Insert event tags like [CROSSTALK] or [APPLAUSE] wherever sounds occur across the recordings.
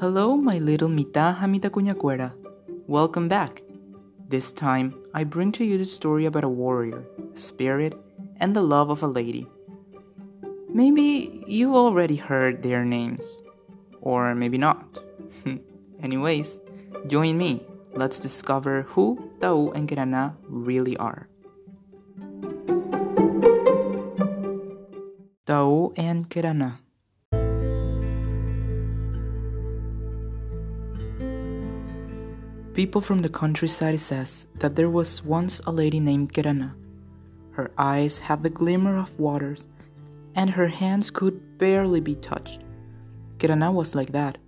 Hello, my little Mita Hamita Cuñacuera. Welcome back. This time, I bring to you the story about a warrior, a spirit, and the love of a lady. Maybe you already heard their names, or maybe not. [LAUGHS] Anyways, join me. Let's discover who Tau and Kerana really are. Tau and Kerana. People from the countryside says that there was once a lady named Kerana. Her eyes had the glimmer of waters, and her hands could barely be touched. Kerana was like that,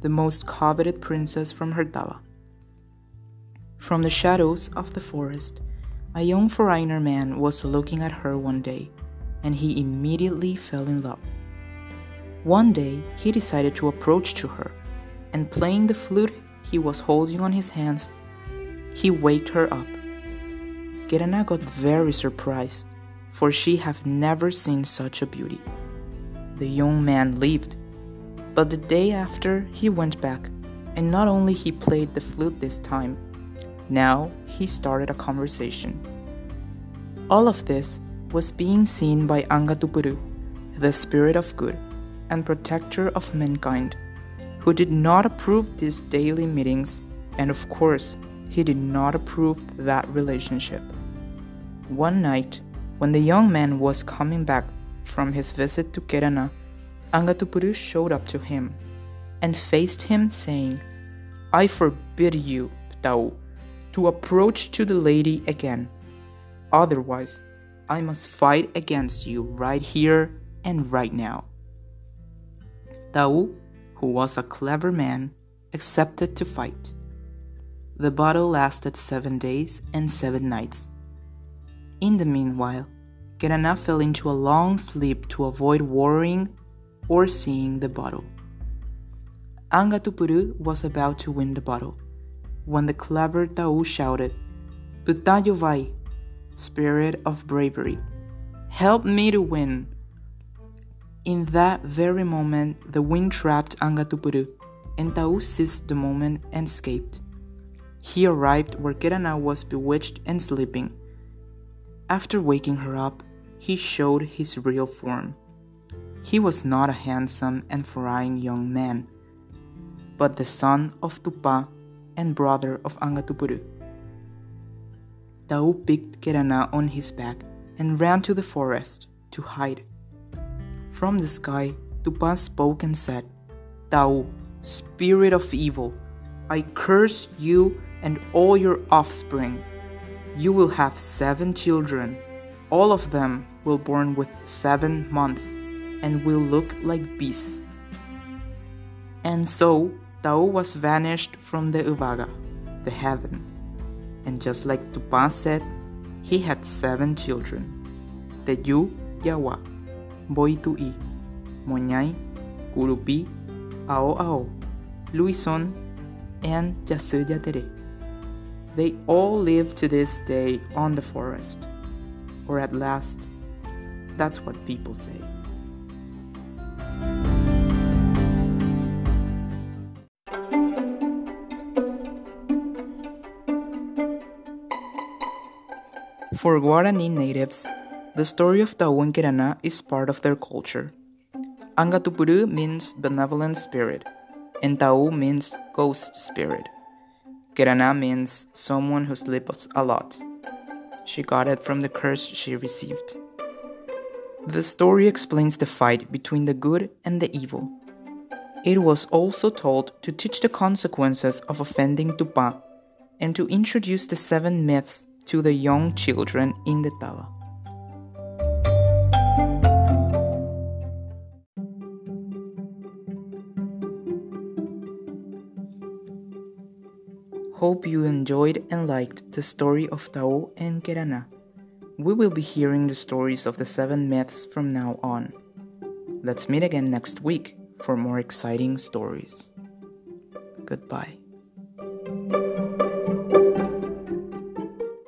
the most coveted princess from her Tava. From the shadows of the forest, a young foreigner man was looking at her one day, and he immediately fell in love. One day, he decided to approach to her, and playing the flute he was holding on his hands, he waked her up. Kerana got very surprised, for she had never seen such a beauty. The young man lived, but the day after he went back, and not only he played the flute this time, now he started a conversation. All of this was being seen by Angatupuru, the spirit of good and protector of mankind who did not approve these daily meetings, and of course, he did not approve that relationship. One night, when the young man was coming back from his visit to Kerana, Angatupuru showed up to him and faced him, saying, I forbid you, Tau, to approach to the lady again. Otherwise, I must fight against you right here and right now. Tau who was a clever man, accepted to fight. The battle lasted seven days and seven nights. In the meanwhile, Kerana fell into a long sleep to avoid worrying or seeing the battle. Angatupuru was about to win the battle when the clever Tau shouted, Putayo vai, spirit of bravery, help me to win. In that very moment, the wind trapped Angatupuru, and Tau seized the moment and escaped. He arrived where Kerana was bewitched and sleeping. After waking her up, he showed his real form. He was not a handsome and foreign young man, but the son of Tupa and brother of Angatupuru. Tau picked Kerana on his back and ran to the forest to hide. From the sky, Tupa spoke and said, Tau, spirit of evil, I curse you and all your offspring. You will have seven children. All of them will born with seven months and will look like beasts. And so Tau was vanished from the Uvaga, the heaven. And just like Tupa said, he had seven children. The Yu Yawa. Boitui, Moñay, Curupi, Ao Ao, Luison, and Yasuyatere. They all live to this day on the forest. Or at last, that's what people say. For Guarani natives, the story of Tauenkerana is part of their culture. Angatupuru means benevolent spirit, and Tau means ghost spirit. Kerana means someone who sleeps a lot. She got it from the curse she received. The story explains the fight between the good and the evil. It was also told to teach the consequences of offending Tupa and to introduce the seven myths to the young children in the Tava. Hope you enjoyed and liked the story of Tau and Kerana. We will be hearing the stories of the seven myths from now on. Let's meet again next week for more exciting stories. Goodbye.